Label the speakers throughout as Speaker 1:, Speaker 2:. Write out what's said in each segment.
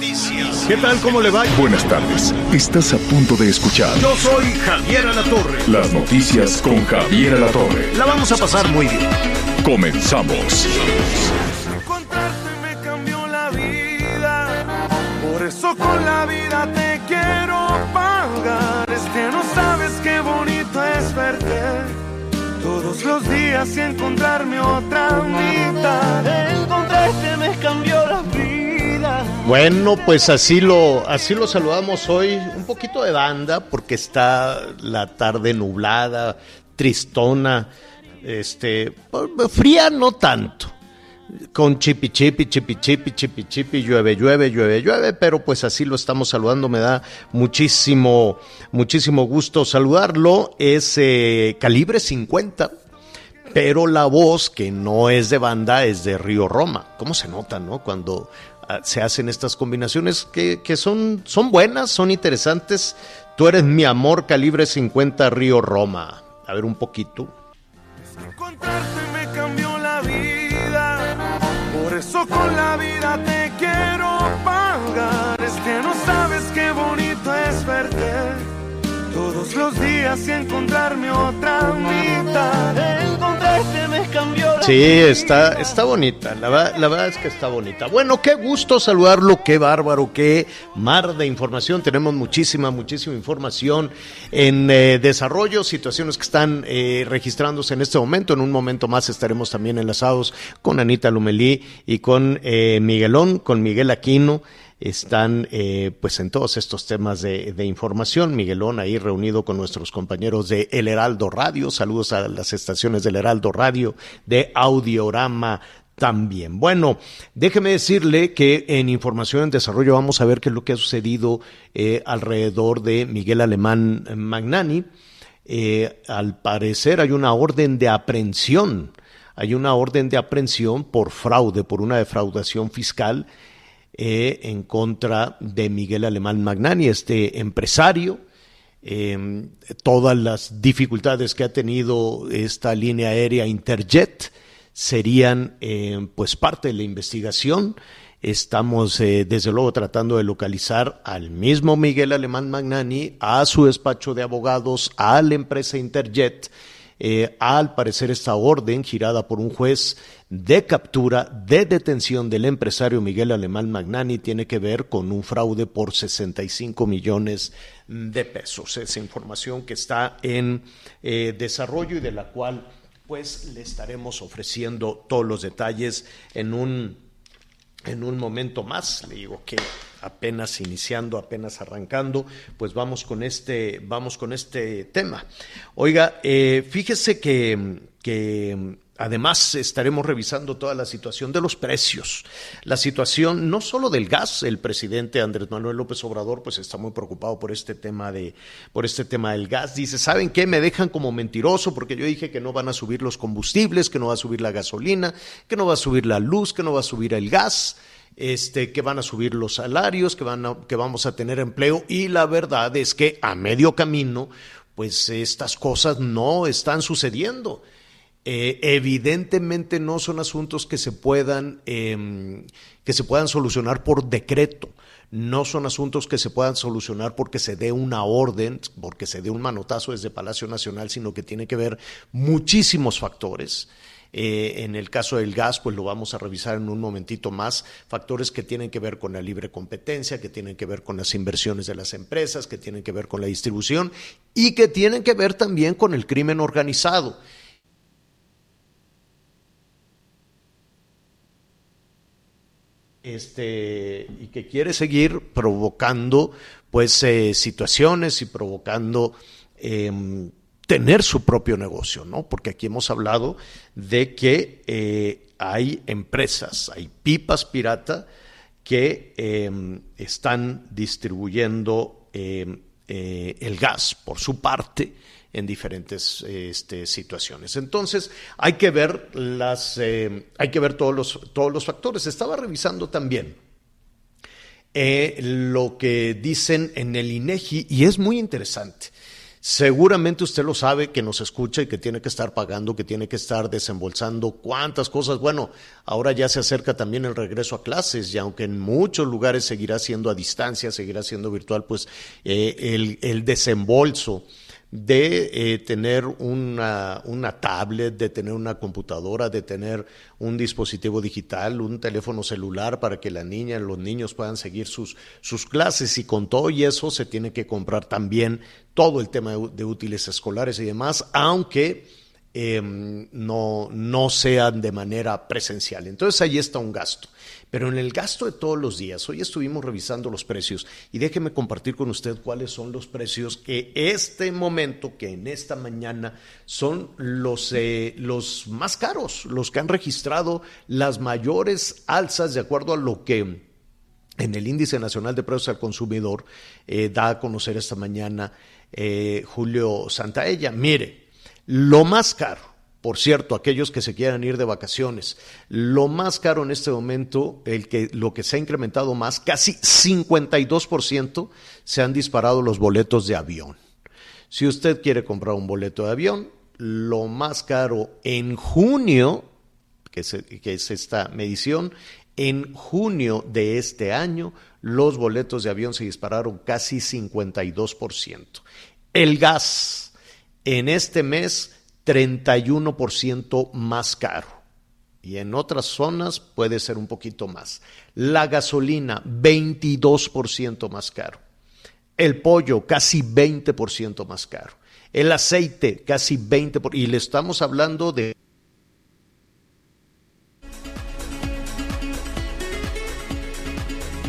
Speaker 1: ¿Qué tal? ¿Cómo le va?
Speaker 2: Buenas tardes. Estás a punto de escuchar
Speaker 1: Yo soy Javier Alatorre.
Speaker 2: las noticias con Javier Alatorre.
Speaker 1: La vamos a pasar muy bien.
Speaker 2: Comenzamos.
Speaker 3: Encontrarte me cambió la vida. Por eso con la vida te quiero pagar. Es que no sabes qué bonito es verte. Todos los días y encontrarme otra mitad. Encontrarte me cambió la vida.
Speaker 4: Bueno, pues así lo, así lo saludamos hoy, un poquito de banda, porque está la tarde nublada, tristona, este, fría no tanto, con chipi chipi, chipi chipi, chipi chipi, llueve, llueve, llueve, llueve, pero pues así lo estamos saludando, me da muchísimo, muchísimo gusto saludarlo, es eh, calibre 50, pero la voz que no es de banda es de Río Roma. ¿Cómo se nota, no? Cuando se hacen estas combinaciones que, que son, son buenas, son interesantes. Tú eres mi amor, calibre 50, Río Roma. A ver un poquito.
Speaker 3: Encontrarte me cambió la vida. Por eso con la vida te quiero pagar. Es que no sabes qué bonito es verte. Todos los días y encontrarme otra mitad.
Speaker 4: Sí, está, está bonita, la, va- la verdad es que está bonita. Bueno, qué gusto saludarlo, qué bárbaro, qué mar de información. Tenemos muchísima, muchísima información en eh, desarrollo, situaciones que están eh, registrándose en este momento. En un momento más estaremos también enlazados con Anita Lumelí y con eh, Miguelón, con Miguel Aquino están eh, pues en todos estos temas de, de información. Miguelón ahí reunido con nuestros compañeros de El Heraldo Radio. Saludos a las estaciones del Heraldo Radio, de Audiorama también. Bueno, déjeme decirle que en Información en Desarrollo vamos a ver qué es lo que ha sucedido eh, alrededor de Miguel Alemán Magnani. Eh, al parecer hay una orden de aprehensión. Hay una orden de aprehensión por fraude, por una defraudación fiscal eh, en contra de Miguel Alemán Magnani, este empresario. Eh, todas las dificultades que ha tenido esta línea aérea Interjet serían eh, pues parte de la investigación. Estamos eh, desde luego tratando de localizar al mismo Miguel Alemán Magnani, a su despacho de abogados, a la empresa Interjet. Eh, al parecer esta orden girada por un juez de captura, de detención del empresario Miguel Alemán Magnani tiene que ver con un fraude por 65 millones de pesos. Esa información que está en eh, desarrollo y de la cual pues le estaremos ofreciendo todos los detalles en un en un momento más. Le digo que apenas iniciando, apenas arrancando, pues vamos con este, vamos con este tema. Oiga, eh, fíjese que, que Además, estaremos revisando toda la situación de los precios, la situación no solo del gas. El presidente Andrés Manuel López Obrador, pues está muy preocupado por este tema de, por este tema del gas. Dice, ¿saben qué? Me dejan como mentiroso porque yo dije que no van a subir los combustibles, que no va a subir la gasolina, que no va a subir la luz, que no va a subir el gas este, que van a subir los salarios, que, van a- que vamos a tener empleo y la verdad es que a medio camino, pues estas cosas no están sucediendo. Eh, evidentemente no son asuntos que se puedan em, que se puedan solucionar por decreto. No son asuntos que se puedan solucionar porque se dé una orden, porque se dé un manotazo desde Palacio Nacional, sino que tiene que ver muchísimos factores. Eh, en el caso del gas, pues lo vamos a revisar en un momentito más, factores que tienen que ver con la libre competencia, que tienen que ver con las inversiones de las empresas, que tienen que ver con la distribución y que tienen que ver también con el crimen organizado. este, y que quiere seguir provocando pues eh, situaciones y provocando eh, tener su propio negocio, ¿no? Porque aquí hemos hablado de que eh, hay empresas, hay pipas pirata que em, están distribuyendo em, eh, el gas por su parte en diferentes este, situaciones. Entonces, hay que ver las, em, hay que ver todos los, todos los factores. Estaba revisando también eh, lo que dicen en el INEGI y es muy interesante. Seguramente usted lo sabe que nos escucha y que tiene que estar pagando, que tiene que estar desembolsando cuántas cosas. Bueno, ahora ya se acerca también el regreso a clases y aunque en muchos lugares seguirá siendo a distancia, seguirá siendo virtual, pues eh, el, el desembolso de eh, tener una, una, tablet, de tener una computadora, de tener un dispositivo digital, un teléfono celular para que la niña, los niños puedan seguir sus, sus clases. Y con todo y eso se tiene que comprar también todo el tema de, de útiles escolares y demás, aunque eh, no, no sean de manera presencial. Entonces ahí está un gasto. Pero en el gasto de todos los días, hoy estuvimos revisando los precios y déjeme compartir con usted cuáles son los precios que este momento, que en esta mañana son los, eh, los más caros, los que han registrado las mayores alzas de acuerdo a lo que en el Índice Nacional de Precios al Consumidor eh, da a conocer esta mañana eh, Julio Santaella. Mire, lo más caro, por cierto, aquellos que se quieran ir de vacaciones, lo más caro en este momento, el que, lo que se ha incrementado más, casi 52% se han disparado los boletos de avión. Si usted quiere comprar un boleto de avión, lo más caro en junio, que es, que es esta medición, en junio de este año, los boletos de avión se dispararon casi 52%. El gas en este mes 31% más caro. Y en otras zonas puede ser un poquito más. La gasolina 22% más caro. El pollo casi 20% más caro. El aceite casi 20%. Y le estamos hablando de...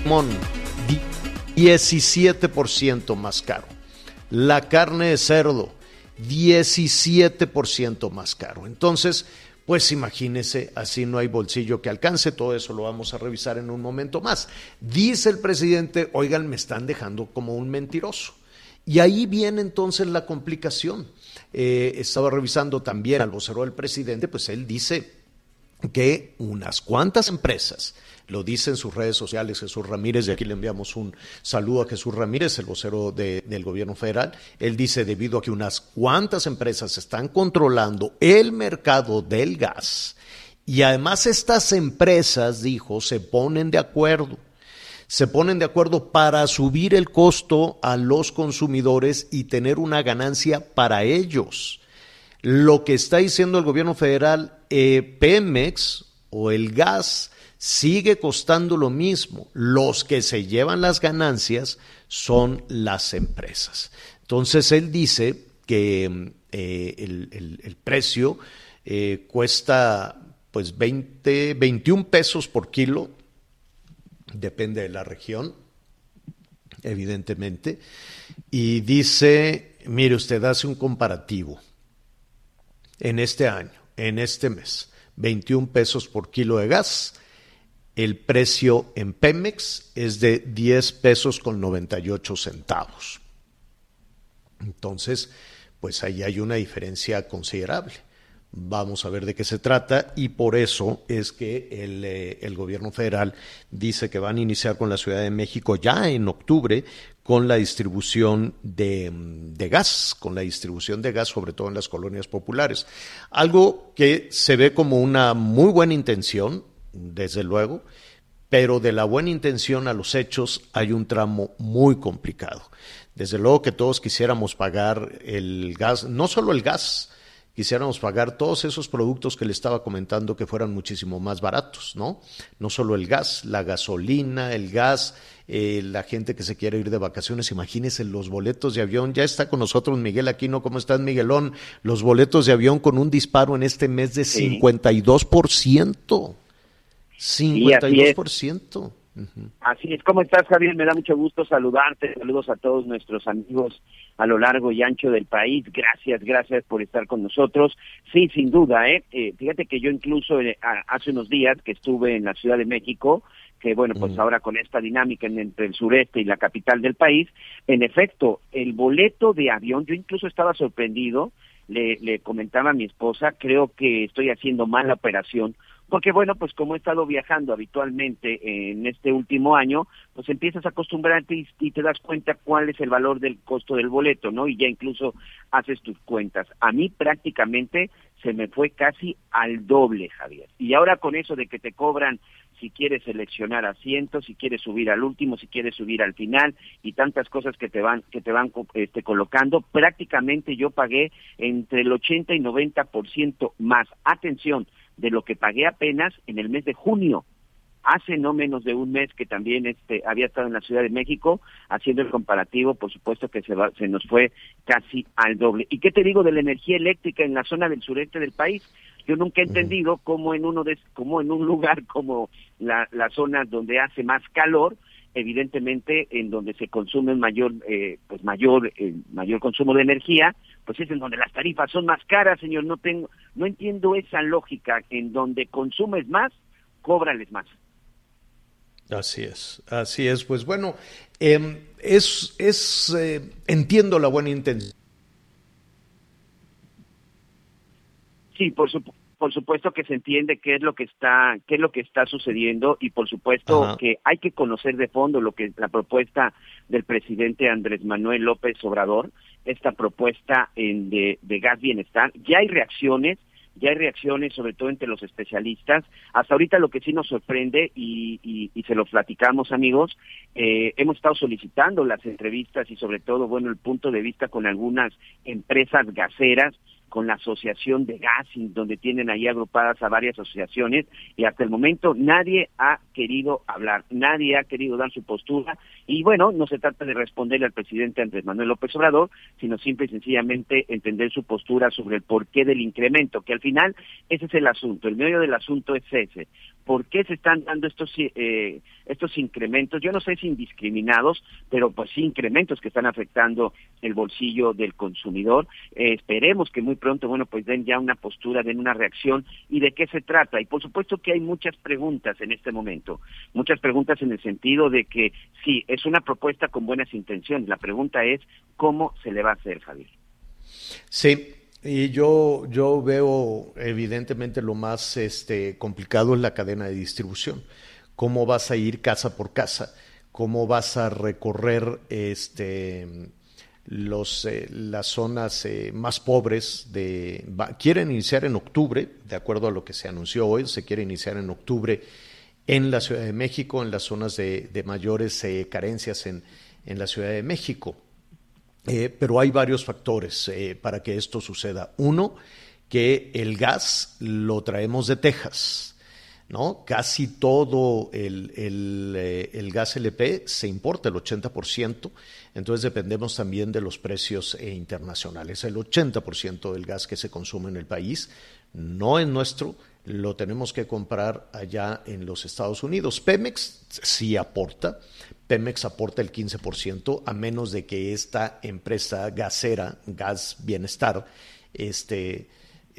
Speaker 4: Limón 17% más caro. La carne de cerdo 17% más caro. Entonces, pues imagínese, así no hay bolsillo que alcance, todo eso lo vamos a revisar en un momento más. Dice el presidente, oigan, me están dejando como un mentiroso. Y ahí viene entonces la complicación. Eh, estaba revisando también al vocero del presidente, pues él dice que unas cuantas empresas lo dice en sus redes sociales Jesús Ramírez, y aquí le enviamos un saludo a Jesús Ramírez, el vocero del gobierno federal. Él dice, debido a que unas cuantas empresas están controlando el mercado del gas, y además estas empresas, dijo, se ponen de acuerdo. Se ponen de acuerdo para subir el costo a los consumidores y tener una ganancia para ellos. Lo que está diciendo el gobierno federal, eh, Pemex o el gas sigue costando lo mismo. Los que se llevan las ganancias son las empresas. Entonces él dice que eh, el, precio eh, cuesta pues 20, 21 pesos por kilo, depende de la región, evidentemente, y dice, mire usted hace un comparativo en este año, en este mes, 21 pesos por kilo de gas, el precio en Pemex es de 10 pesos con 98 centavos. Entonces, pues ahí hay una diferencia considerable. Vamos a ver de qué se trata y por eso es que el, eh, gobierno federal dice que van a iniciar con la Ciudad de México ya en octubre con la distribución de, de, gas, con la distribución de gas sobre todo en las colonias populares. Algo que se ve como una muy buena intención, desde luego, pero de la buena intención a los hechos hay un tramo muy complicado. Desde luego que todos quisiéramos pagar el gas, no solo el gas, quisiéramos pagar todos esos productos que le estaba comentando que fueran muchísimo más baratos, ¿no? No solo el gas, la gasolina, el gas, eh, la gente que se quiere ir de vacaciones, imagínense los boletos de avión. Ya está con nosotros Miguel Aquino, ¿cómo estás Miguelón? Los boletos de avión con un disparo en este mes de 52%. 52%.
Speaker 5: Así es, ¿cómo estás Javier? Me da mucho gusto saludarte, saludos a todos nuestros amigos a lo largo y ancho del país, gracias, gracias por estar con nosotros. Sí, sin duda, ¿eh? eh fíjate que yo incluso eh, hace unos días que estuve en la Ciudad de México, que bueno, pues ahora con esta dinámica entre el sureste y la capital del país, en efecto, el boleto de avión, yo incluso estaba sorprendido, le, le comentaba a mi esposa, creo que estoy haciendo mala operación, porque bueno, pues como he estado viajando habitualmente en este último año, pues empiezas a acostumbrarte y, te das cuenta cuál es el valor del costo del boleto, ¿no? Y ya incluso haces tus cuentas. A mí prácticamente se me fue casi al doble, Javier. Y ahora con eso de que te cobran si quieres seleccionar asientos, si quieres subir al último, si quieres subir al final y tantas cosas que te van que te van este, colocando, prácticamente yo pagué entre el 80 y 90% más. Atención, de lo que pagué apenas en el mes de junio. Hace no menos de un mes que también este, había estado en la Ciudad de México haciendo el comparativo, por supuesto que se, va, se nos fue casi al doble. ¿Y qué te digo de la energía eléctrica en la zona del sureste del país? Yo nunca he entendido cómo en uno de, cómo en un lugar como la, la zona donde hace más calor, evidentemente en donde se consume mayor eh, pues mayor eh, mayor consumo de energía pues es en donde las tarifas son más caras señor no tengo no entiendo esa lógica en donde consumes más cóbrales más.
Speaker 4: Así es así es. Pues bueno em, es es eh, entiendo la buena intención.
Speaker 5: Sí por supuesto por supuesto que se entiende qué es lo que está qué es lo que está sucediendo y por supuesto que hay que conocer de fondo lo que la propuesta del presidente Andrés Manuel López Obrador esta propuesta en de, gas bienestar ya hay reacciones ya hay reacciones, sobre todo entre los especialistas. Hasta ahorita lo que sí nos sorprende, y, y, se lo platicamos amigos, eh, hemos estado solicitando las entrevistas y sobre todo, bueno, el punto de vista con algunas empresas gaseras con la Asociación de Gas, donde tienen ahí agrupadas a varias asociaciones, y hasta el momento nadie ha querido hablar, nadie ha querido dar su postura, y bueno, no se trata de responderle al presidente Andrés Manuel López Obrador, sino simple y sencillamente entender su postura sobre el porqué del incremento, que al final ese es el asunto, el medio del asunto es ese, por qué se están dando estos eh, estos incrementos, yo no sé si indiscriminados, pero pues sí incrementos que están afectando el bolsillo del consumidor. Eh, esperemos que muy pronto, bueno, pues den ya una postura, den una reacción y de qué se trata. Y por supuesto que hay muchas preguntas en este momento, muchas preguntas en el sentido de que sí, es una propuesta con buenas intenciones. La pregunta es cómo se le va a hacer, Javier.
Speaker 4: Sí, y yo, yo veo evidentemente lo más este, complicado es la cadena de distribución. Cómo vas a ir casa por casa, cómo vas a recorrer este, los, eh, las zonas eh, más pobres. De, quieren iniciar en octubre, de acuerdo a lo que se anunció hoy, se quiere iniciar en octubre en la Ciudad de México, en las zonas de, mayores eh, carencias en, en la Ciudad de México. Eh, pero hay varios factores eh, para que esto suceda. Uno, que el gas lo traemos de Texas. ¿No? Casi todo el, eh, el, gas LP se importa, el 80%, entonces dependemos también de los precios internacionales. El 80% del gas que se consume en el país no es nuestro, lo tenemos que comprar allá en los Estados Unidos. Pemex sí aporta, Pemex aporta el 15%, a menos de que esta empresa gasera, Gas Bienestar, este,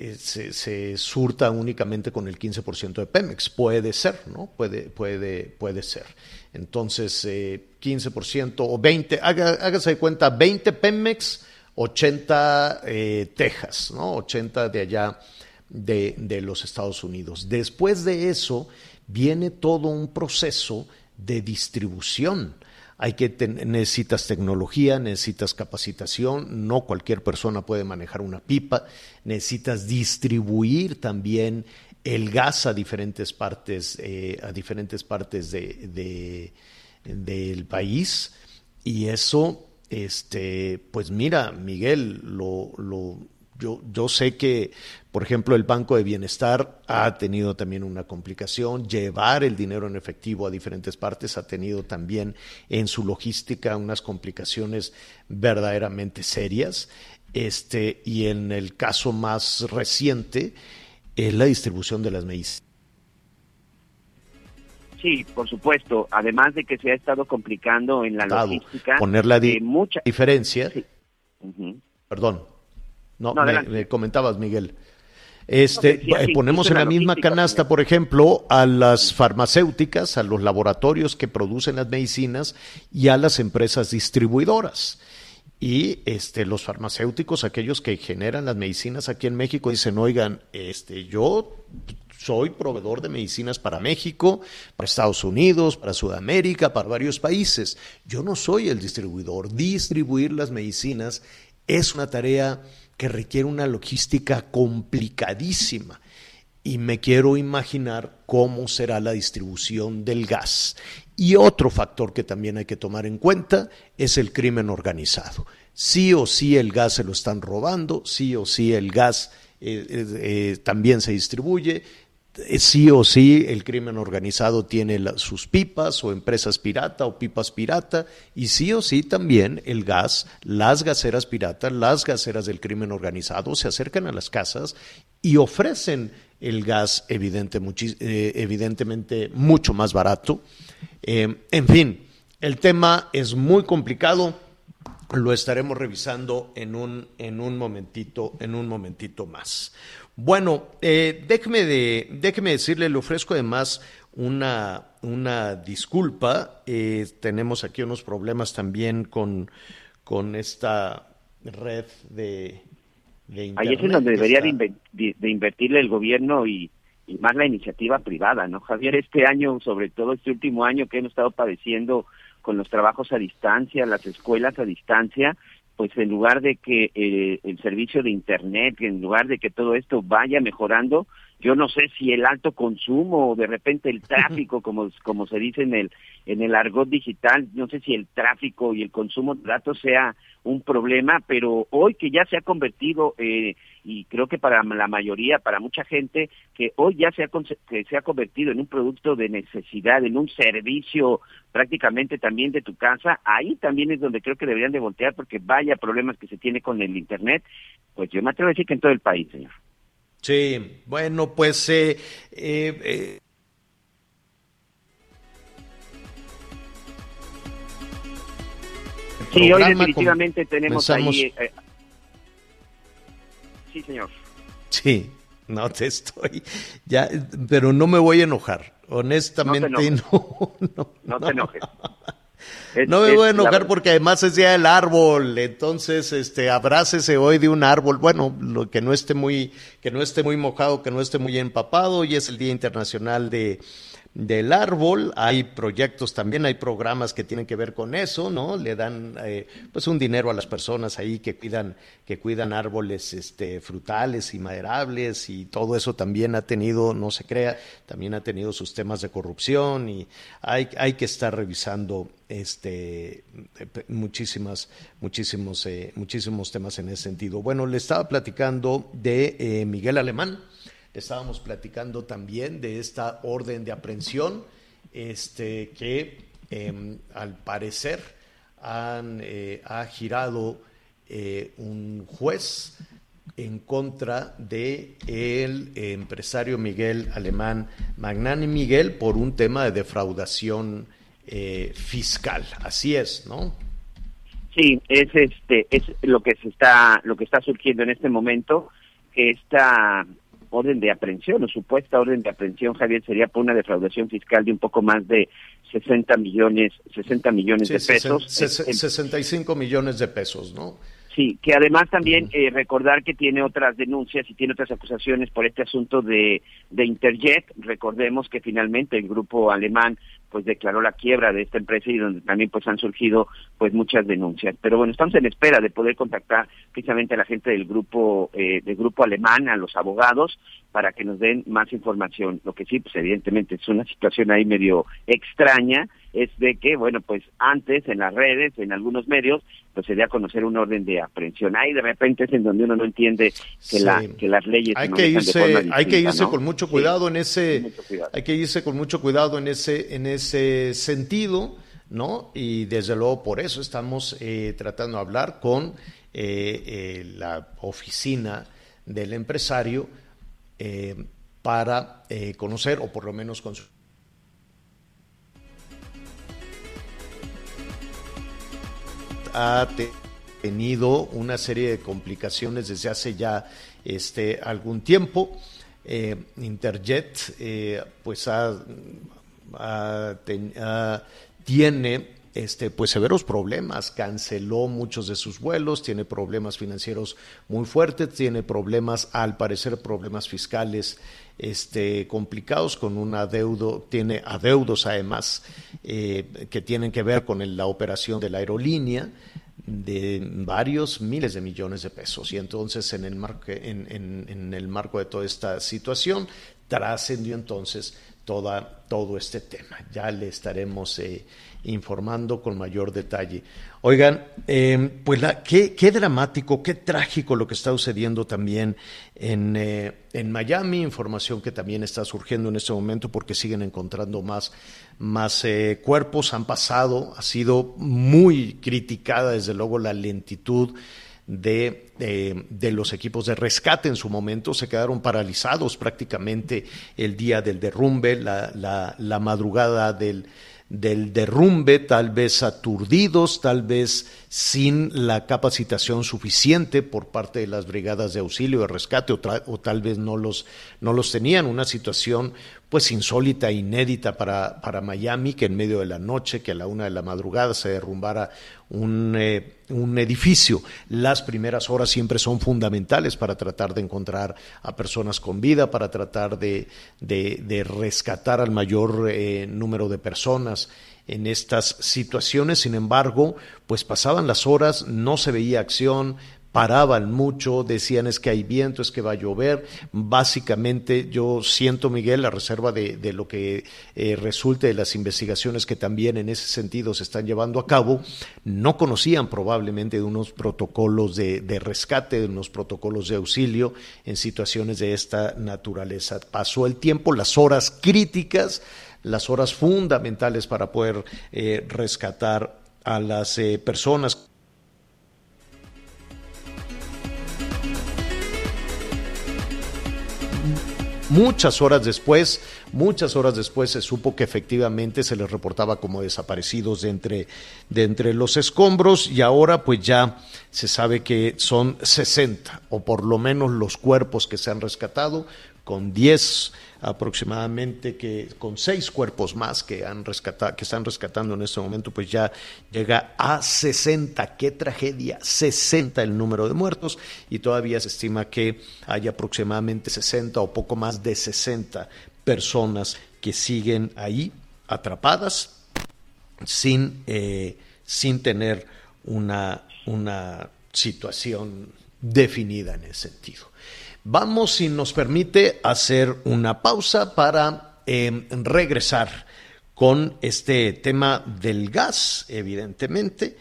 Speaker 4: eh, se, surta únicamente con el 15% de Pemex. Puede ser, ¿no? Puede, ser. Entonces, 15% eh, o 20, hágase de cuenta, 20 Pemex, 80 eh, Texas, ¿no? 80 de allá de los Estados Unidos. Después de eso, viene todo un proceso de distribución. Hay que necesitas tecnología, necesitas capacitación, no cualquier persona puede manejar una pipa, necesitas distribuir también el gas a diferentes partes, eh, a diferentes partes de, del país. Y eso, este, pues mira, Miguel, lo, lo yo, yo sé que, por ejemplo, el Banco de Bienestar ha tenido también una complicación. Llevar el dinero en efectivo a diferentes partes ha tenido también en su logística unas complicaciones verdaderamente serias. Este, y en el caso más reciente, es la distribución de las medicinas
Speaker 5: Sí, por supuesto. Además de que se ha estado complicando en la logística.
Speaker 4: Poner la
Speaker 5: eh, mucha...
Speaker 4: diferencia.
Speaker 5: Sí.
Speaker 4: Perdón. No,
Speaker 5: No,
Speaker 4: me, comentabas, Miguel. Este,
Speaker 5: No,
Speaker 4: eh,
Speaker 5: sí,
Speaker 4: ponemos en la misma canasta, por ejemplo, a las farmacéuticas, a los laboratorios que producen las medicinas y a las empresas distribuidoras. Y este, los farmacéuticos, aquellos que generan las medicinas aquí en México, dicen, oigan, este, yo soy proveedor de medicinas para México, para Estados Unidos, para Sudamérica, para varios países. Yo no soy el distribuidor. Distribuir las medicinas es una tarea que requiere una logística complicadísima. Y me quiero imaginar cómo será la distribución del gas. Y otro factor que también hay que tomar en cuenta es el crimen organizado. Sí o sí el gas se lo están robando, sí o sí el gas eh, eh, eh, también se distribuye, sí o sí el crimen organizado tiene sus pipas o empresas pirata o pipas pirata y sí o sí también el gas, las gaseras piratas, las gaseras del crimen organizado se acercan a las casas y ofrecen el gas eh, evidentemente mucho más barato. Eh, en fin, el tema es muy complicado lo estaremos revisando en un, en un momentito, en un momentito más. Bueno, eh, déjeme, de, déjeme decirle, le ofrezco además una, una disculpa. Eh, tenemos aquí unos problemas también con, con esta red de, de internet.
Speaker 5: Ahí es en donde debería de- de invertirle el gobierno y, y más la iniciativa privada, ¿no? Javier, este año, sobre todo este último año que hemos estado padeciendo con los trabajos a distancia, las escuelas a distancia, pues en lugar de que eh, el servicio de Internet, en lugar de que todo esto vaya mejorando, yo no sé si el alto consumo o de repente el tráfico, como, como se dice en el, en el argot digital, no sé si el tráfico y el consumo de datos sea un problema, pero hoy que ya se ha convertido, eh, y creo que para la mayoría, para mucha gente, que hoy ya se ha, que se ha convertido en un producto de necesidad, en un servicio prácticamente también de tu casa, ahí también es donde creo que deberían de voltear, porque vaya problemas que se tiene con el Internet, pues yo me atrevo a decir que en todo el país, señor.
Speaker 4: Sí, bueno, pues eh, eh, eh,
Speaker 5: Sí, hoy definitivamente tenemos ahí... sí, señor.
Speaker 4: Sí, no te estoy, ya, pero no me voy a enojar, honestamente
Speaker 5: No te
Speaker 4: no, no,
Speaker 5: No te enojes. Es-
Speaker 4: No me voy a enojar porque además es día del árbol, entonces este abrácese hoy de un árbol, bueno, lo que no esté muy que no esté muy mojado, que no esté muy empapado, hoy es el Día Internacional de del árbol, hay proyectos también, hay programas que tienen que ver con eso, ¿no? Le dan eh, pues un dinero a las personas ahí que cuidan que cuidan árboles este frutales y maderables y todo eso también ha tenido, no se crea, también ha tenido sus temas de corrupción y hay hay que estar revisando este eh, muchísimas muchísimos eh, muchísimos temas en ese sentido. Bueno, le estaba platicando de eh, Miguel Alemán, le estábamos platicando también de esta orden de aprehensión, este que eh, al parecer han, eh, ha girado eh, un juez en contra de el empresario Miguel Alemán Magnani Miguel por un tema de defraudación eh, fiscal. Así es, ¿no?
Speaker 5: Sí, es este es lo que se está lo que está surgiendo en este momento que esta orden de aprehensión o supuesta orden de aprehensión Javier sería por una defraudación fiscal de un poco más de 60 millones 60 millones
Speaker 4: Sí,
Speaker 5: de pesos.
Speaker 4: sesen-
Speaker 5: Es el-
Speaker 4: 65 millones de pesos, ¿no?
Speaker 5: Sí, que además también eh, recordar que tiene otras denuncias y tiene otras acusaciones por este asunto de, de Interjet. Recordemos que finalmente el grupo alemán pues declaró la quiebra de esta empresa y donde también pues han surgido pues muchas denuncias. Pero bueno, estamos en espera de poder contactar precisamente a la gente del grupo eh, del grupo alemán, a los abogados, para que nos den más información. Lo que sí, pues evidentemente es una situación ahí medio extraña, es de que, bueno, pues antes en las redes, en algunos medios, pues se a conocer un orden de aprehensión. Ahí de repente es en donde uno no entiende que,
Speaker 4: Sí.
Speaker 5: la, que las leyes
Speaker 4: hay que
Speaker 5: manejan de
Speaker 4: irse,
Speaker 5: forma
Speaker 4: hay que irse
Speaker 5: ¿no?
Speaker 4: con mucho
Speaker 5: Sí.
Speaker 4: cuidado en ese,
Speaker 5: cuidado.
Speaker 4: hay que irse con mucho cuidado en ese, en ese sentido, ¿no? Y desde luego por eso estamos eh, tratando de hablar con eh, eh, la oficina del empresario eh, para eh, conocer o por lo menos con ha tenido una serie de complicaciones desde hace ya este, algún tiempo. Eh, Interjet eh, pues tiene este, pues severos problemas, canceló muchos de sus vuelos, tiene problemas financieros muy fuertes, tiene problemas, al parecer, problemas fiscales este, complicados con un adeudo, tiene adeudos además eh, que tienen que ver con la operación de la aerolínea de varios miles de millones de pesos. Y entonces en el, marco, en, el marco de toda esta situación trascendió entonces toda, todo este tema. Ya le estaremos eh, informando con mayor detalle. Oigan, eh, pues la, qué, qué, dramático, qué trágico lo que está sucediendo también en, eh, en, Miami, información que también está surgiendo en este momento porque siguen encontrando más, más eh, cuerpos, han pasado, ha sido muy criticada desde luego la lentitud de, de, los equipos de rescate en su momento, se quedaron paralizados prácticamente el día del derrumbe, la, la, madrugada del del derrumbe, tal vez aturdidos, tal vez sin la capacitación suficiente por parte de las brigadas de auxilio, de rescate, o, tal vez no los, no los tenían. Una situación pues insólita, inédita para, para Miami, que en medio de la noche, que a la una de la madrugada se derrumbara un, eh, un edificio. Las primeras horas siempre son fundamentales para tratar de encontrar a personas con vida, para tratar de, de, rescatar al mayor eh, número de personas en estas situaciones. Sin embargo, pues pasaban las horas, no se veía acción, paraban mucho, decían es que hay viento, es que va a llover. Básicamente yo siento, Miguel, la reserva de, lo que eh, resulte de las investigaciones que también en ese sentido se están llevando a cabo, no conocían probablemente de unos protocolos de, de rescate, de unos protocolos de auxilio en situaciones de esta naturaleza. Pasó el tiempo, las horas críticas, las horas fundamentales para poder eh, rescatar a las eh, personas Muchas horas después, muchas horas después se supo que efectivamente se les reportaba como desaparecidos de entre, entre los escombros y ahora pues ya se sabe que son 60 o por lo menos los cuerpos que se han rescatado con 10 aproximadamente que con seis cuerpos más que han rescatado, que están rescatando en este momento, pues ya llega a 60. Qué tragedia, 60 el número de muertos y todavía se estima que hay aproximadamente 60 o poco más de 60 personas que siguen ahí atrapadas sin, eh, sin tener una, una situación definida en ese sentido. Vamos, si nos permite, hacer una pausa para em, regresar con este tema del gas, evidentemente.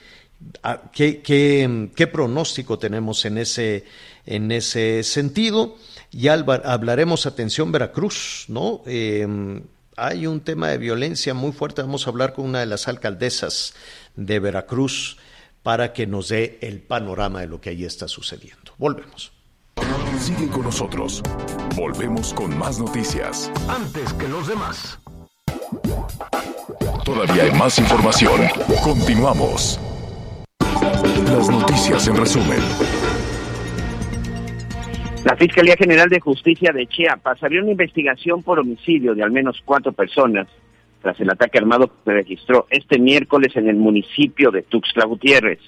Speaker 4: Ah, ¿Qué, qué, pronóstico tenemos en ese, en ese sentido? Ya hablaremos, atención, Veracruz, ¿no? Em, hay un tema de violencia muy fuerte. Vamos a hablar con una de las alcaldesas de Veracruz para que nos dé el panorama de lo que allí está sucediendo. Volvemos.
Speaker 2: Sigue con nosotros. Volvemos con más noticias.
Speaker 1: Antes que los demás.
Speaker 2: Todavía hay más información. Continuamos. Las noticias en resumen.
Speaker 5: La Fiscalía General de Justicia de Chiapas abrió una investigación por homicidio de al menos cuatro personas tras el ataque armado que se registró este miércoles en el municipio de Tuxtla Gutiérrez.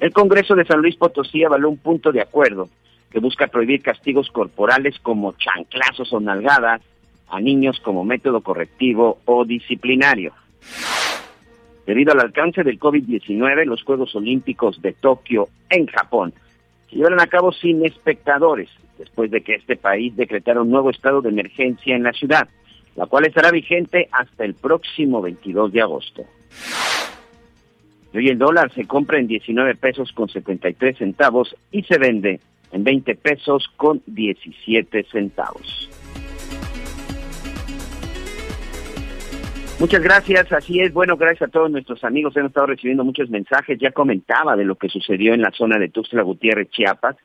Speaker 5: El Congreso de San Luis Potosí avaló un punto de acuerdo que busca prohibir castigos corporales como chanclazos o nalgadas a niños como método correctivo o disciplinario. Debido al alcance del COVID-19, los Juegos Olímpicos de Tokio en Japón se llevarán a cabo sin espectadores, después de que este país decretara un nuevo estado de emergencia en la ciudad, la cual estará vigente hasta el próximo 22 de agosto. Hoy el dólar se compra en 19 pesos con 73 centavos y se vende en 20 pesos con 17 centavos. Muchas gracias, así es. Bueno, gracias a todos nuestros amigos. Hemos estado recibiendo muchos mensajes. Ya comentaba de lo que sucedió en la zona de Tuxtla Gutiérrez, Chiapas.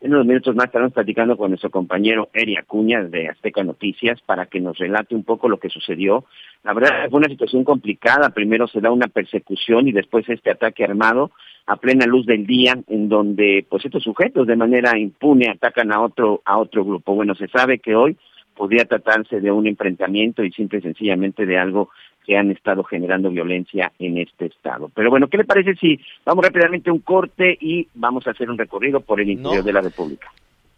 Speaker 5: En unos minutos más estaremos platicando con nuestro compañero Eri Acuña de Azteca Noticias para que nos relate un poco lo que sucedió. La verdad fue una situación complicada. Primero se da una persecución y después este ataque armado a plena luz del día en donde pues estos sujetos de manera impune atacan a otro a otro grupo. Bueno, se sabe que hoy podría tratarse de un enfrentamiento y simple y sencillamente de algo que han estado generando violencia en este estado. Pero bueno, ¿qué le parece si vamos rápidamente a un corte y vamos a hacer un recorrido por el interior de la República?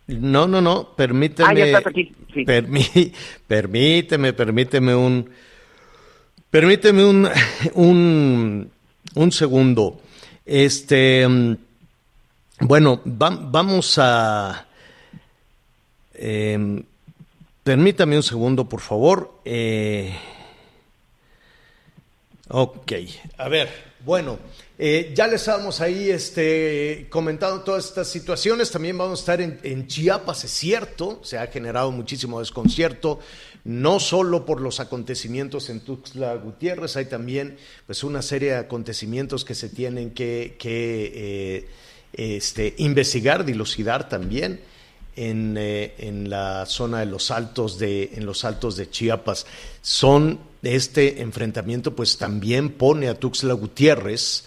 Speaker 4: No, no, no, permíteme.
Speaker 5: Ah, ya estás aquí.
Speaker 4: permíteme, permíteme un. Permíteme un, un, un segundo. Este. Bueno, vamos a. Eh, permítame un segundo, por favor. Eh, Ok, a ver, bueno, eh, ya les estábamos ahí este, comentando todas estas situaciones, también vamos a estar en, Chiapas, es cierto, se ha generado muchísimo desconcierto, no solo por los acontecimientos en Tuxtla Gutiérrez, hay también pues una serie de acontecimientos que se tienen que, eh, este, investigar, dilucidar también. En, eh, en, la zona de los altos de en los altos de Chiapas son este enfrentamiento pues también pone a Tuxtla Gutiérrez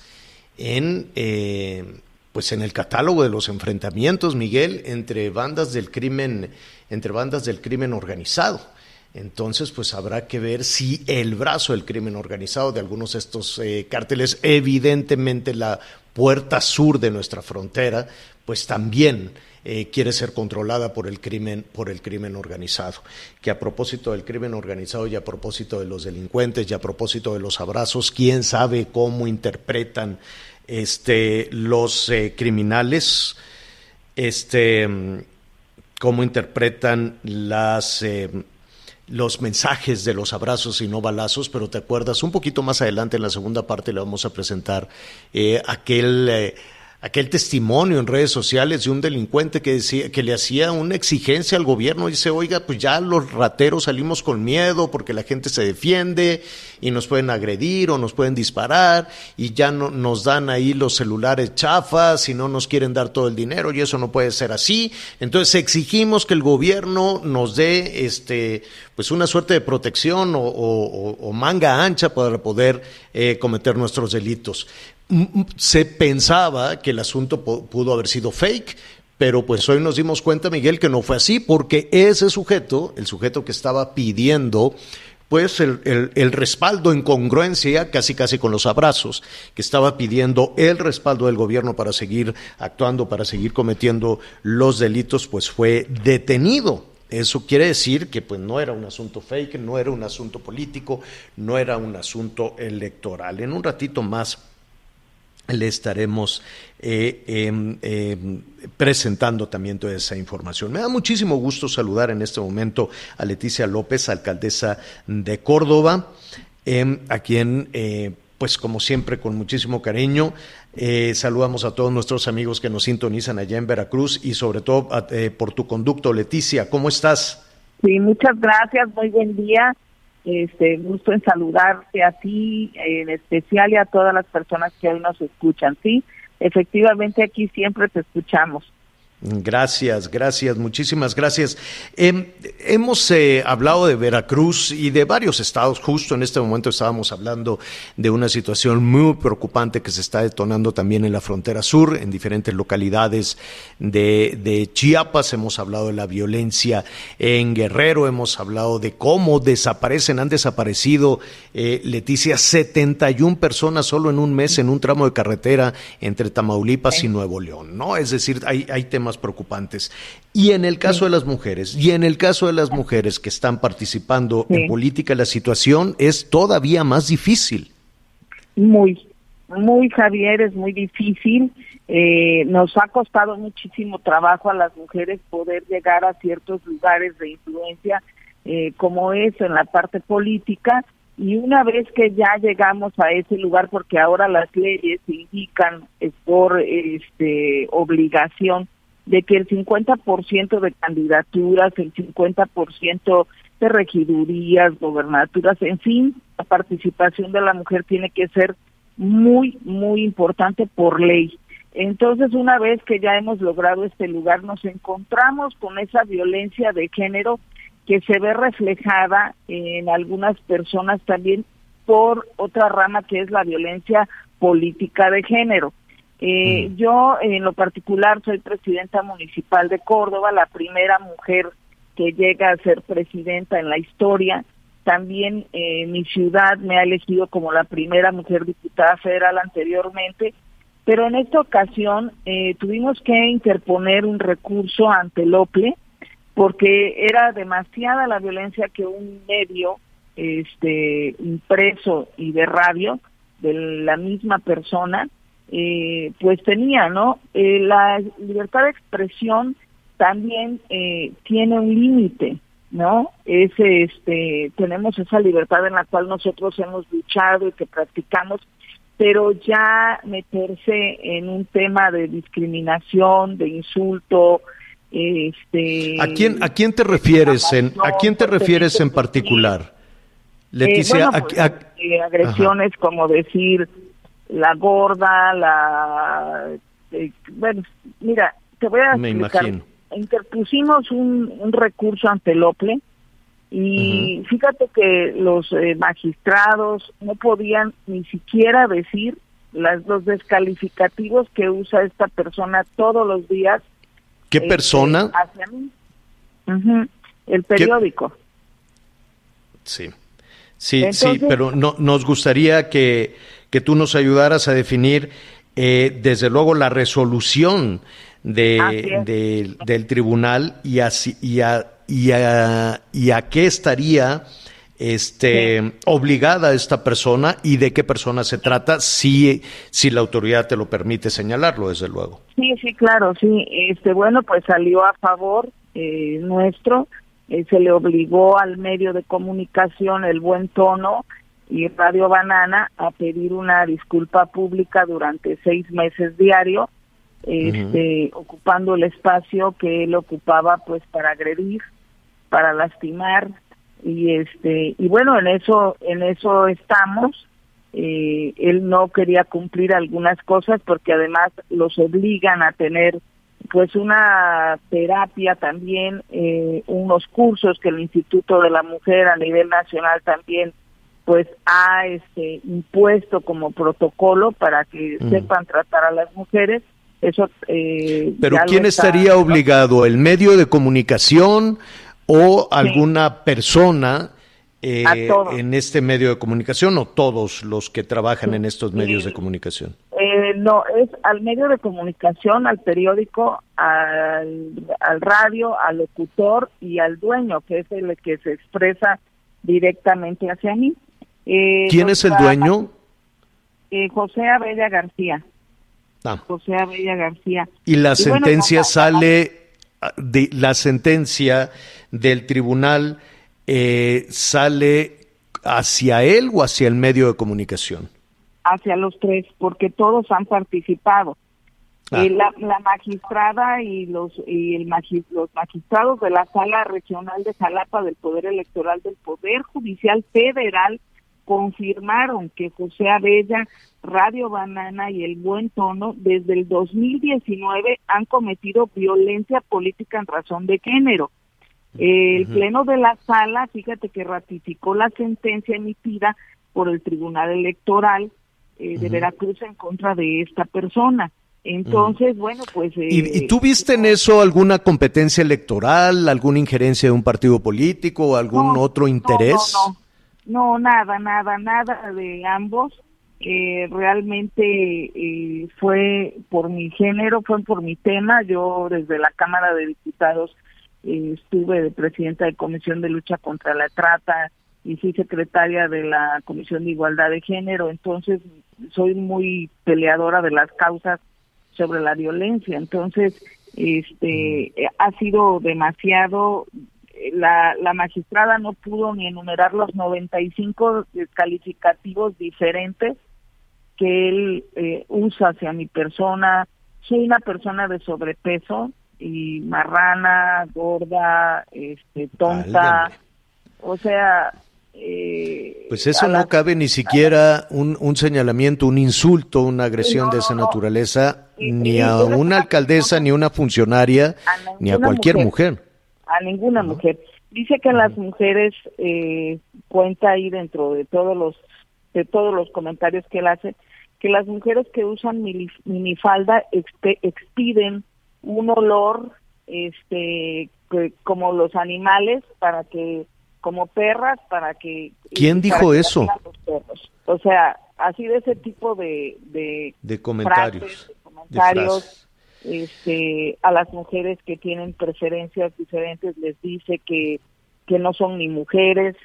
Speaker 4: en, eh, pues en el catálogo de los enfrentamientos, Miguel, entre bandas del crimen, entre bandas del crimen organizado. Entonces, pues habrá que ver si el brazo del crimen organizado de algunos de estos eh, cárteles, evidentemente la puerta sur de nuestra frontera, pues también eh, quiere ser controlada por el crimen por el crimen organizado. Que a propósito del crimen organizado y a propósito de los delincuentes y a propósito de los abrazos quién sabe cómo interpretan este los eh, criminales este cómo interpretan las eh, los mensajes de los abrazos y no balazos, pero te acuerdas, un poquito más adelante en la segunda parte le vamos a presentar aquel aquel testimonio en redes sociales de un delincuente que decía que le hacía una exigencia al gobierno, dice, "Oiga, pues ya los rateros salimos con miedo porque la gente se defiende y nos pueden agredir o nos pueden disparar y ya no nos dan ahí los celulares chafas y no nos quieren dar todo el dinero y eso no puede ser así." Entonces exigimos que el gobierno nos dé este pues una suerte de protección o, manga ancha para poder eh, cometer nuestros delitos se pensaba que el asunto pudo haber sido fake, pero pues hoy nos dimos cuenta, Miguel, que no fue así, porque ese sujeto, el sujeto que estaba pidiendo pues el, el, respaldo en congruencia, casi casi con los abrazos, que estaba pidiendo el respaldo del gobierno para seguir actuando, para seguir cometiendo los delitos, pues fue detenido. Eso quiere decir que pues no era un asunto fake, no era un asunto político, no era un asunto electoral. En un ratito más le estaremos eh, em, em, presentando también toda esa información. Me da muchísimo gusto saludar en este momento a Leticia López, alcaldesa de Córdoba, em, a quien, eh, pues como siempre, con muchísimo cariño, eh, saludamos a todos nuestros amigos que nos sintonizan allá en Veracruz y sobre todo por tu conducto. Leticia, ¿cómo estás?
Speaker 6: Sí, muchas gracias, muy buen día este, gusto en saludarte a ti en especial y a todas las personas que hoy nos escuchan, ¿sí? Efectivamente aquí siempre te escuchamos.
Speaker 4: Gracias, gracias, muchísimas gracias. Em, hemos eh, hablado de Veracruz y de varios estados. Justo en este momento estábamos hablando de una situación muy preocupante que se está detonando también en la frontera sur, en diferentes localidades de, Chiapas. Hemos hablado de la violencia en Guerrero, hemos hablado de cómo desaparecen, han desaparecido, eh, Leticia, 71 personas solo en un mes en un tramo de carretera entre Tamaulipas y Nuevo León, ¿no? Es decir, hay, hay temas preocupantes. Y en el caso de las mujeres, y en el caso de las mujeres que están participando en política, la situación es todavía más difícil.
Speaker 6: Muy, muy Javier, es muy difícil. Eh, nos ha costado muchísimo trabajo a las mujeres poder llegar a ciertos lugares de influencia, eh, como es en la parte política, y una vez que ya llegamos a ese lugar, porque ahora las leyes indican por este obligación de que el 50% de candidaturas, el 50% de regidurías, gobernaturas, en fin, la participación de la mujer tiene que ser muy, muy importante por ley. Entonces, una vez que ya hemos logrado este lugar, nos encontramos con esa violencia de género que se ve reflejada en algunas personas también por otra rama que es la violencia política de género. Eh,
Speaker 4: Mm.
Speaker 6: Yo, en lo particular, soy presidenta municipal de Córdoba, la primera mujer que llega a ser presidenta en la historia. También eh, mi ciudad me ha elegido como la primera mujer diputada federal anteriormente, pero en esta ocasión eh, tuvimos que interponer un recurso ante el OPLE porque era demasiada la violencia que un medio este impreso y de radio de la misma persona eh, pues tenía no Eh, la libertad de expresión también eh, tiene un límite no es este tenemos esa libertad en la cual nosotros hemos luchado y que practicamos pero ya meterse en un tema de discriminación de insulto este
Speaker 4: ¿A quién, a quién te refieres en, a quién te refieres en particular? Leticia,
Speaker 6: Eh,
Speaker 4: a-
Speaker 6: bueno, pues,
Speaker 4: a-
Speaker 6: eh, agresiones como decir la gorda, la... eh, bueno, mira, te voy a
Speaker 4: Me
Speaker 6: explicar.
Speaker 4: imagino.
Speaker 6: Interpusimos un, un recurso ante el OPLE y fíjate que los eh, magistrados no podían ni siquiera decir las, los descalificativos que usa esta persona todos los días.
Speaker 4: ¿Qué
Speaker 6: este,
Speaker 4: persona?
Speaker 6: hacia mí. El periódico.
Speaker 4: Sí, sí,
Speaker 6: Entonces-
Speaker 4: pero no, nos gustaría que, que tú nos ayudaras a definir, eh, desde luego, la resolución de, del tribunal y, así, y, a, y, a, y a qué estaría este, obligada esta persona y de qué persona se trata, si, si la autoridad te lo permite señalarlo, desde luego.
Speaker 6: Sí, sí, claro, sí. Este, bueno, pues salió a favor eh, nuestro. Eh, se le obligó al medio de comunicación El Buen Tono y Radio Banana a pedir una disculpa pública durante seis meses diario, este, ocupando el espacio que él ocupaba, pues, para agredir, para lastimar. Y este y bueno en eso en eso estamos. Eh, él no quería cumplir algunas cosas porque además los obligan a tener pues una terapia también, eh, unos cursos que el Instituto de la Mujer a nivel nacional también pues ha este impuesto como protocolo para que
Speaker 4: Mm.
Speaker 6: sepan tratar a las mujeres. Eso eh,
Speaker 4: Pero ¿quién
Speaker 6: está-
Speaker 4: estaría obligado? ¿El medio de comunicación o alguna persona eh, en este medio de comunicación o todos los que trabajan en estos medios
Speaker 6: Sí.
Speaker 4: de comunicación?
Speaker 6: Eh, no, es al medio de comunicación, al periódico, al, al radio, al locutor y al dueño, que es el que se expresa directamente hacia mí. Eh,
Speaker 4: ¿Quién es el dueño?
Speaker 6: Eh, José Abella García.
Speaker 4: Ah,
Speaker 6: José Abella García.
Speaker 4: y la
Speaker 6: Y
Speaker 4: sentencia sale, ah, de, la sentencia del tribunal eh, sale hacia él o hacia el medio de comunicación.
Speaker 6: Hacia los tres, porque todos han participado.
Speaker 4: Ah.
Speaker 6: Eh, la, la magistrada y los y el magi- los magistrados de la sala regional de Jalapa del Poder Electoral del Poder Judicial Federal confirmaron que José Abella, Radio Banana y El Buen Tono desde el 2019 han cometido violencia política en razón de género. El Pleno de la Sala, fíjate que ratificó la sentencia emitida por el Tribunal Electoral eh, de Veracruz en contra de esta persona. Entonces, bueno, pues... eh,
Speaker 4: ¿Y, y tú viste en eso alguna competencia electoral, alguna injerencia de un partido político o algún
Speaker 6: no,
Speaker 4: otro interés?
Speaker 6: No, no, no, nada, nada, nada de ambos. Eh, realmente eh, fue por mi género, fue por mi tema. Yo desde la Cámara de Diputados eh, estuve de presidenta de Comisión de Lucha contra la Trata y fui secretaria de la Comisión de Igualdad de Género, entonces soy muy peleadora de las causas sobre la violencia. Entonces, este eh, ha sido demasiado la, la magistrada no pudo ni enumerar los 95 calificativos diferentes que él eh, usa hacia mi persona. Soy una persona de sobrepeso y marrana, gorda, este, tonta.
Speaker 4: Válgame.
Speaker 6: O sea, Eh,
Speaker 4: pues eso no cabe ni siquiera un, un, señalamiento, un insulto, una agresión de esa naturaleza, ni a una alcaldesa, ni a una funcionaria, ni a cualquier mujer.
Speaker 6: A ninguna mujer. Dice que las mujeres eh, cuenta ahí dentro de todos los de todos los comentarios que él hace que las mujeres que usan minifalda expiden un olor este como los animales para que como perras para que
Speaker 4: quién dijo eso
Speaker 6: o sea así de ese tipo de
Speaker 4: de, comentarios,
Speaker 6: comentarios este a las mujeres que tienen preferencias diferentes les dice que que no son ni mujeres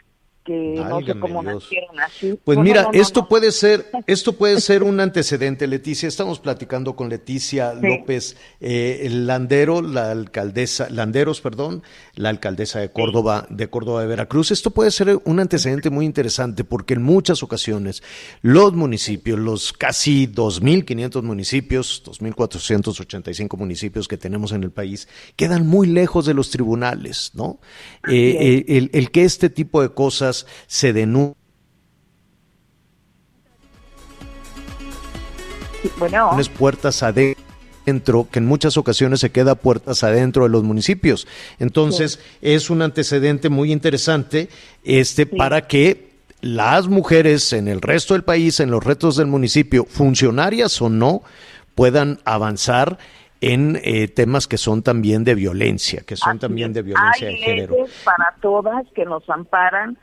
Speaker 6: que no sé cómo nacieron así.
Speaker 4: Pues mira, esto puede ser, esto puede ser un antecedente, Leticia. Estamos platicando con Leticia López eh, Landero, la alcaldesa, Landeros, perdón, la alcaldesa de Córdoba, de Córdoba de Veracruz. Esto puede ser un antecedente muy interesante porque en muchas ocasiones los municipios, los casi 2.500 municipios, 2.485 municipios que tenemos en el país, quedan muy lejos de los tribunales, ¿no? Eh, el, el que este tipo de cosas se denuncian.
Speaker 6: Bueno.
Speaker 4: puertas adentro, que en muchas ocasiones se queda puertas adentro de los municipios. Entonces, es un antecedente muy interesante este para que las mujeres en el resto del país, en los retos del municipio, funcionarias o no, puedan avanzar en eh, temas que son también de violencia, que son también de violencia de género.
Speaker 6: Para todas que nos amparan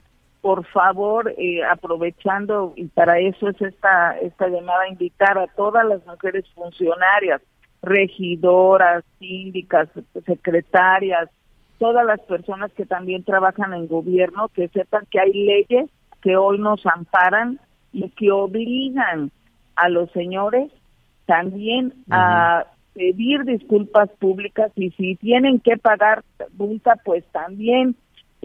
Speaker 6: por favor, eh, aprovechando, y para eso es esta, esta llamada, invitar a todas las mujeres funcionarias, regidoras, síndicas, secretarias, todas las personas que también trabajan en gobierno, que sepan que hay leyes que hoy nos amparan y que obligan a los señores también a pedir disculpas públicas y si tienen que pagar multa, pues también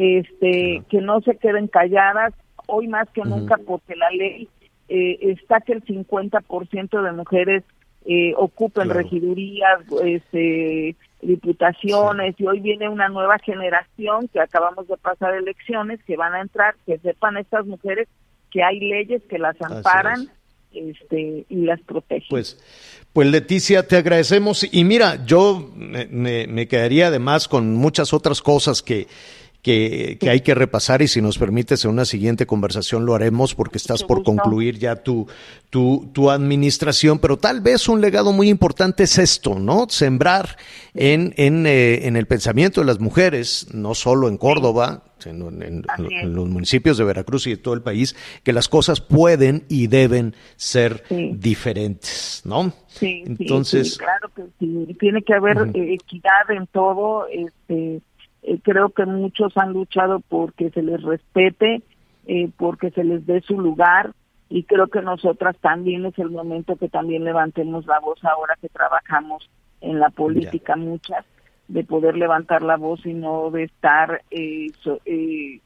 Speaker 6: este, que no se queden calladas, hoy más que nunca porque la ley eh, está que el 50% de mujeres eh, ocupen regidurías, este, diputaciones y hoy viene una nueva generación que acabamos de pasar elecciones que van a entrar, que sepan estas mujeres que hay leyes que las amparan este, y las protegen.
Speaker 4: Pues, pues Leticia, te agradecemos. Y mira, yo me, me quedaría además con muchas otras cosas que que, hay que repasar y si nos permites en una siguiente conversación lo haremos porque estás por concluir ya tu, tu, tu, administración, pero tal vez un legado muy importante es esto, ¿no? Sembrar en, en, eh, en el pensamiento de las mujeres, no solo en Córdoba, sino en, los municipios de Veracruz y de todo el país, que las cosas pueden y deben ser diferentes, ¿no?
Speaker 6: Sí, Entonces, claro que sí, tiene que haber equidad en todo, este eh, creo que muchos han luchado porque se les respete, eh, porque se les dé su lugar y creo que nosotras también es el momento que también levantemos la voz ahora que trabajamos en la política muchas, de poder levantar la voz y no de estar eh, eh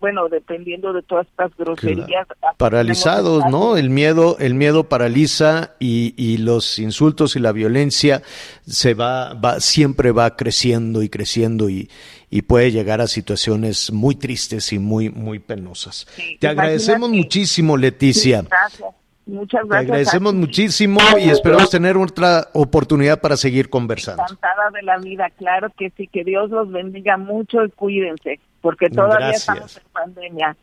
Speaker 6: bueno, dependiendo de todas estas groserías.
Speaker 4: Paralizados, ¿no? El miedo, el miedo paraliza y, y, los insultos y la violencia se va, va, siempre va creciendo y creciendo y, y puede llegar a situaciones muy tristes y muy, muy penosas. Te agradecemos muchísimo, Leticia.
Speaker 6: gracias. Muchas gracias.
Speaker 4: Te agradecemos muchísimo y esperamos tener otra oportunidad para seguir conversando.
Speaker 6: Encantada de la vida, claro que sí, que Dios los bendiga mucho y cuídense porque todavía estamos en pandemia.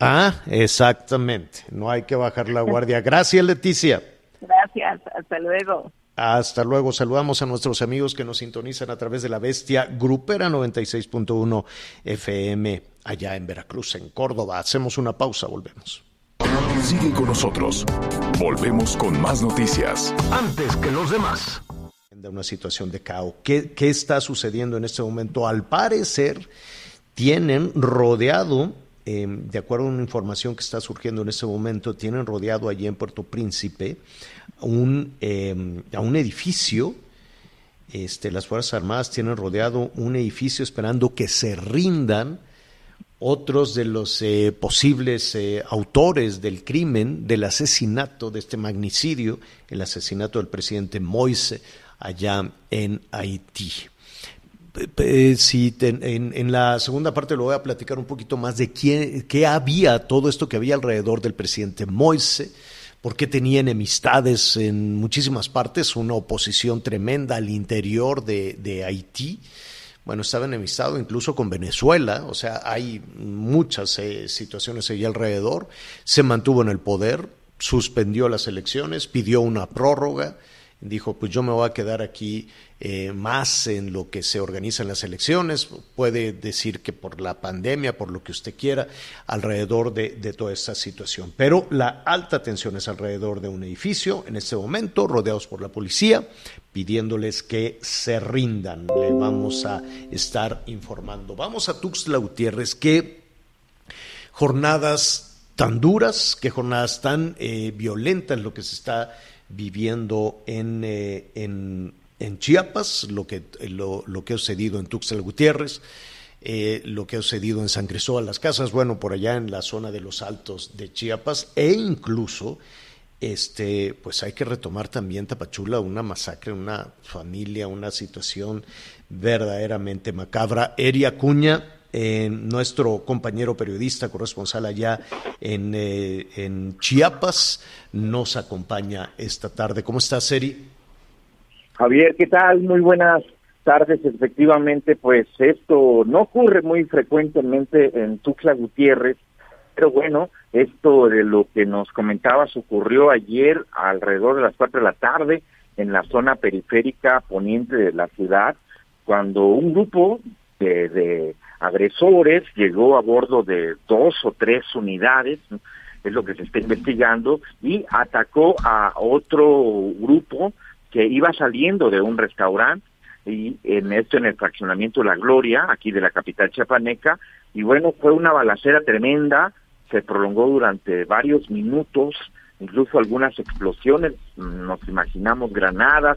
Speaker 4: Ah, exactamente. No hay que bajar la guardia. Gracias, Leticia.
Speaker 6: Gracias. Hasta luego.
Speaker 4: Hasta luego. Saludamos a nuestros amigos que nos sintonizan a través de la bestia grupera 96.1 FM allá en Veracruz, en Córdoba. Hacemos una pausa, volvemos.
Speaker 2: Sigue con nosotros. Volvemos con más noticias.
Speaker 1: Antes que los demás.
Speaker 4: De una situación de caos. ¿Qué, ¿Qué está sucediendo en este momento? Al parecer tienen rodeado, em, de acuerdo a una información que está surgiendo en este momento, tienen rodeado allí en Puerto Príncipe un, em, a un edificio. Este, las Fuerzas Armadas tienen rodeado un edificio esperando que se rindan otros de los eh, posibles eh, autores del crimen, del asesinato, de este magnicidio, el asesinato del presidente Moise allá en Haití si en, la segunda parte lo voy a platicar un poquito más de quién, qué había, todo esto que había alrededor del presidente Moise, porque tenía enemistades en muchísimas partes, una oposición tremenda al interior de, Haití. Bueno, estaba enemistado incluso con Venezuela, o sea, hay muchas eh, situaciones ahí alrededor. Se mantuvo en el poder, suspendió las elecciones, pidió una prórroga, dijo, pues yo me voy a quedar aquí eh, más en lo que se organizan las elecciones, puede decir que por la pandemia, por lo que usted quiera, alrededor de, toda esta situación. Pero la alta tensión es alrededor de un edificio, en este momento, rodeados por la policía, pidiéndoles que se rindan. Le vamos a estar informando. Vamos a Tuxtla Gutiérrez, qué jornadas tan duras, qué jornadas tan eh, violentas lo que se está viviendo en, eh, en, en, Chiapas, lo que, lo, lo, que ha sucedido en Tuxtla Gutiérrez, eh, lo que ha sucedido en San Cristóbal Las Casas, bueno, por allá en la zona de los Altos de Chiapas, e incluso, este, pues hay que retomar también Tapachula, una masacre, una familia, una situación verdaderamente macabra. Eria Cuña, nuestro compañero periodista, corresponsal allá en, eh, en, Chiapas, nos acompaña esta tarde. ¿Cómo estás, Eri?
Speaker 7: Javier, ¿qué tal? Muy buenas tardes. Efectivamente, pues esto no ocurre muy frecuentemente en Tuxtla Gutiérrez, pero bueno, esto de lo que nos comentabas ocurrió ayer alrededor de las cuatro de la tarde en la zona periférica poniente de la ciudad, cuando un grupo de agresores, llegó a bordo de dos o tres unidades, es lo que se está investigando, y atacó a otro grupo que iba saliendo de un restaurante, y en esto en el fraccionamiento La Gloria, aquí de la capital chiapaneca, y bueno, fue una balacera tremenda, se prolongó durante varios minutos, incluso algunas explosiones, nos imaginamos granadas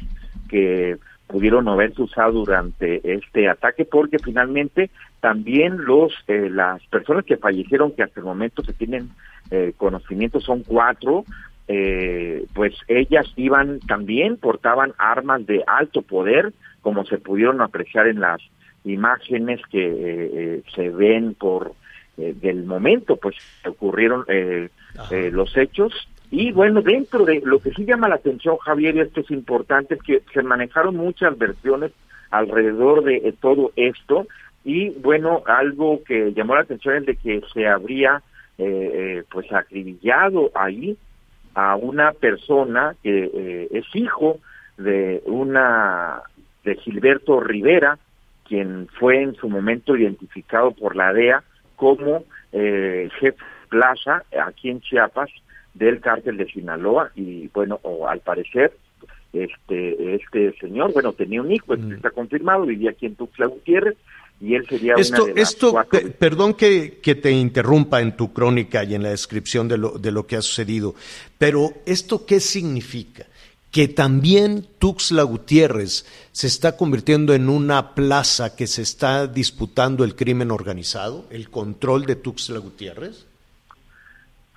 Speaker 7: que pudieron haberse usado durante este ataque porque finalmente también los eh, las personas que fallecieron que hasta el momento se tienen eh, conocimiento son cuatro eh, pues ellas iban también portaban armas de alto poder como se pudieron apreciar en las imágenes que se ven por del momento pues ocurrieron los hechos y bueno, dentro de lo que sí llama la atención, Javier, y esto es importante, es que se manejaron muchas versiones alrededor de todo esto. Y bueno, algo que llamó la atención es de que se habría eh, eh, pues acribillado ahí a una persona que eh, es hijo de una de Gilberto Rivera, quien fue en su momento identificado por la DEA como jefe plaza aquí en Chiapas del cártel de Sinaloa y bueno, o al parecer este este señor, bueno, tenía un hijo, mm. está confirmado, vivía aquí en Tuxtla Gutiérrez y él sería
Speaker 4: esto,
Speaker 7: una de
Speaker 4: esto, perdón que, que, te interrumpa en tu crónica y en la descripción de lo, de lo que ha sucedido, pero ¿esto qué significa? Que también Tuxtla Gutiérrez se está convirtiendo en una plaza que se está disputando el crimen organizado, el control de Tuxtla Gutiérrez.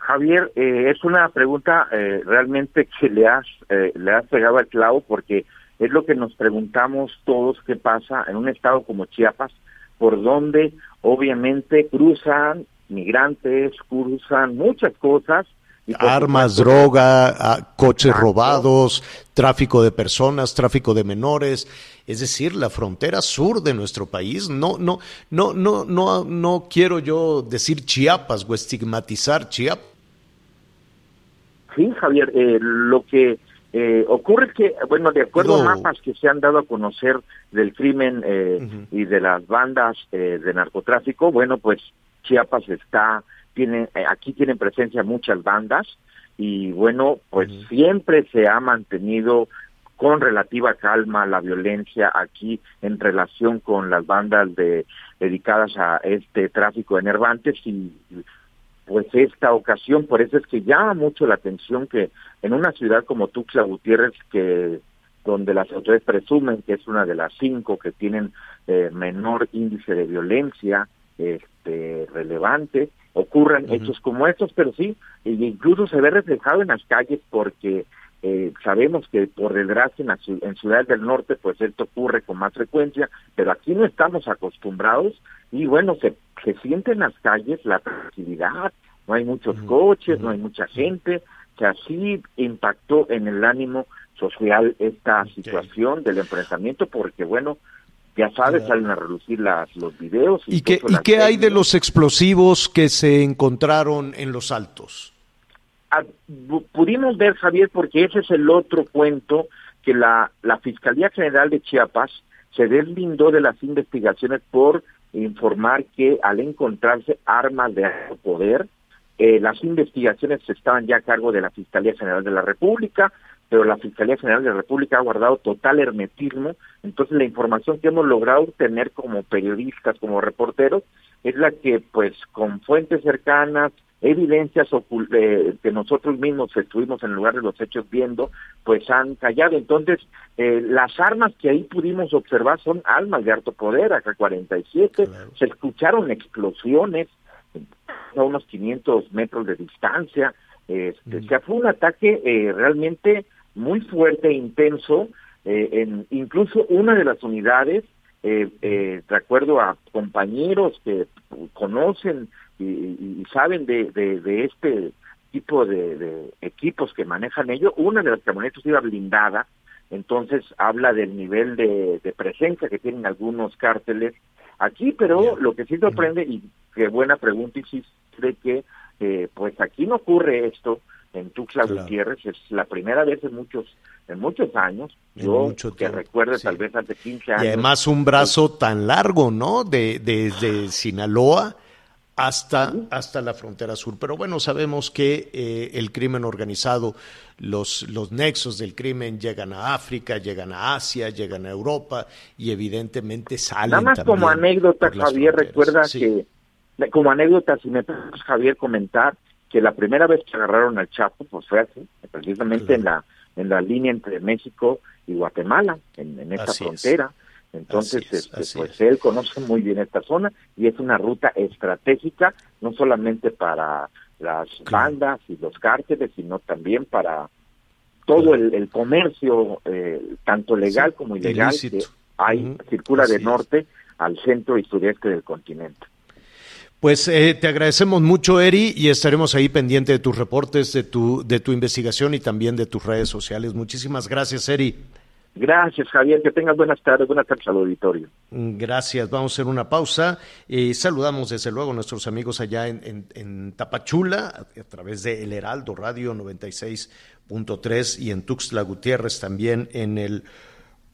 Speaker 7: Javier, eh, es una pregunta eh, realmente que le has, eh, le has pegado al clavo porque es lo que nos preguntamos todos qué pasa en un estado como Chiapas, por donde obviamente cruzan migrantes, cruzan muchas cosas.
Speaker 4: Armas, droga, ah, coches robados, tráfico de personas, tráfico de menores, es decir, la frontera sur de nuestro país. No, no, no, no, no, no quiero yo decir Chiapas o estigmatizar Chiapas
Speaker 7: Sí, Javier, eh, lo que eh, ocurre es que, bueno, de acuerdo a mapas que se han dado a conocer del crimen eh, y de las bandas de narcotráfico, bueno, pues Chiapas está, tiene, aquí tienen presencia muchas bandas y bueno, pues siempre se ha mantenido con relativa calma la violencia aquí en relación con las bandas de dedicadas a este tráfico de nervantes y pues esta ocasión, por eso es que llama mucho la atención que en una ciudad como Tuxtla Gutiérrez, que donde las autoridades presumen que es una de las cinco que tienen eh, menor índice de violencia este, relevante, ocurran hechos como estos, pero sí, e incluso se ve reflejado en las calles porque eh, sabemos que por desgracia en, en ciudades del norte pues esto ocurre con más frecuencia, pero aquí no estamos acostumbrados y bueno, se, se siente en las calles la tranquilidad, no hay muchos coches, no hay mucha gente, que así impactó en el ánimo social esta situación del enfrentamiento porque bueno, ya sabes, salen a reducir las, los videos.
Speaker 4: ¿Y qué, ¿y qué hay de los explosivos que se encontraron en los altos?
Speaker 7: Pudimos ver, Javier, porque ese es el otro cuento, que la, Fiscalía General de Chiapas se deslindó de las investigaciones por informar que al encontrarse armas de poder, eh, las investigaciones estaban ya a cargo de la Fiscalía General de la República, pero la Fiscalía General de la República ha guardado total hermetismo, entonces la información que hemos logrado tener como periodistas, como reporteros, es la que pues con fuentes cercanas, evidencias eh, que nosotros mismos estuvimos en el lugar de los hechos viendo, pues han callado. Entonces, eh, las armas que ahí pudimos observar son armas de alto poder, AK-47, se escucharon explosiones a unos 500 metros de distancia, este, o sea, fue un ataque eh, realmente muy fuerte e intenso, en incluso una de las unidades, de acuerdo a compañeros que conocen y, saben de, de, este tipo de, equipos que manejan ellos. Una de las camionetas iba blindada, entonces habla del nivel de, presencia que tienen algunos cárteles aquí, pero lo que sí sorprende, y qué buena pregunta, y de que eh, pues aquí no ocurre esto en Tuxtla Gutiérrez, es la primera vez en muchos en muchos años, yo que recuerde tal vez hace 15 años.
Speaker 4: Y además un brazo tan largo, ¿no? De, desde Sinaloa hasta, hasta la frontera sur. Pero bueno, sabemos que eh, el crimen organizado, los, los nexos del crimen llegan a África, llegan a Asia, llegan a Europa y evidentemente salen.
Speaker 7: Nada más como anécdota, Javier, recuerda que, como anécdota, si me puedes, Javier, comentar que la primera vez que agarraron al Chapo, pues fue así, precisamente en la en la línea entre México y Guatemala, en, en esta frontera. Entonces, este, pues él conoce muy bien esta zona y es una ruta estratégica, no solamente para las bandas y los cárteles, sino también para todo el, comercio, eh, tanto legal como ilegal, que hay, circula de norte al centro y sudeste del continente.
Speaker 4: Pues eh, te agradecemos mucho, Eri, y estaremos ahí pendiente de tus reportes, de tu, de tu investigación y también de tus redes sociales. Muchísimas gracias, Eri.
Speaker 7: Gracias, Javier. Que tengas buenas tardes, buenas tardes al auditorio.
Speaker 4: Gracias. Vamos a hacer una pausa. y saludamos desde luego a nuestros amigos allá en, Tapachula, a, través de El Heraldo Radio 96.3 y en Tuxtla Gutiérrez también en el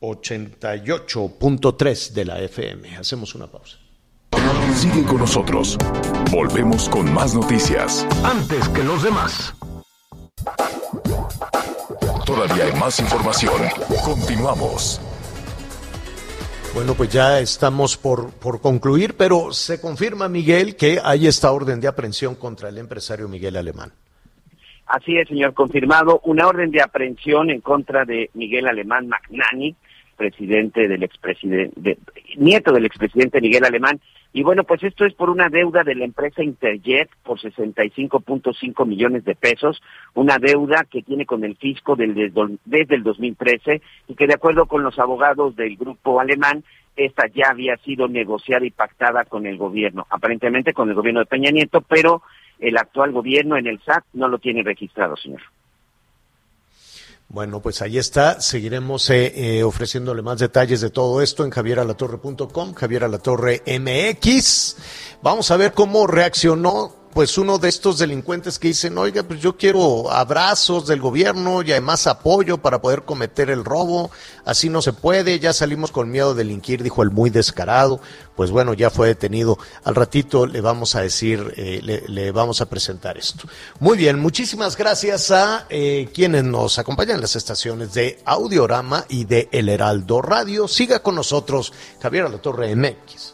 Speaker 4: 88.3 de la FM. Hacemos una pausa.
Speaker 2: Sigue con nosotros. Volvemos con más noticias.
Speaker 1: Antes que los demás.
Speaker 2: Todavía hay más información. Continuamos.
Speaker 4: Bueno, pues ya estamos por, por concluir, pero se confirma, Miguel, que hay esta orden de aprehensión contra el empresario Miguel Alemán.
Speaker 5: Así es, señor, confirmado una orden de aprehensión en contra de Miguel Alemán Magnani, presidente del expresidente, nieto del expresidente Miguel Alemán, y bueno, pues esto es por una deuda de la empresa Interjet por 65.5 millones de pesos, una deuda que tiene con el fisco desde el 2013 y que de acuerdo con los abogados del grupo alemán, esta ya había sido negociada y pactada con el gobierno, aparentemente con el gobierno de Peña Nieto, pero el actual gobierno en el SAT no lo tiene registrado, señor.
Speaker 4: Bueno, pues ahí está. Seguiremos eh, eh, ofreciéndole más detalles de todo esto en javieralatorre.com, Javier Alatorre MX. Vamos a ver cómo reaccionó pues uno de estos delincuentes que dicen, oiga, pues yo quiero abrazos del gobierno y además apoyo para poder cometer el robo, así no se puede, ya salimos con miedo de delinquir, dijo el muy descarado, pues bueno, ya fue detenido, al ratito le vamos a decir, eh, le, vamos a presentar esto. Muy bien, muchísimas gracias a eh, quienes nos acompañan en las estaciones de Audiorama y de El Heraldo Radio. Siga con nosotros, Javier Alatorre MX.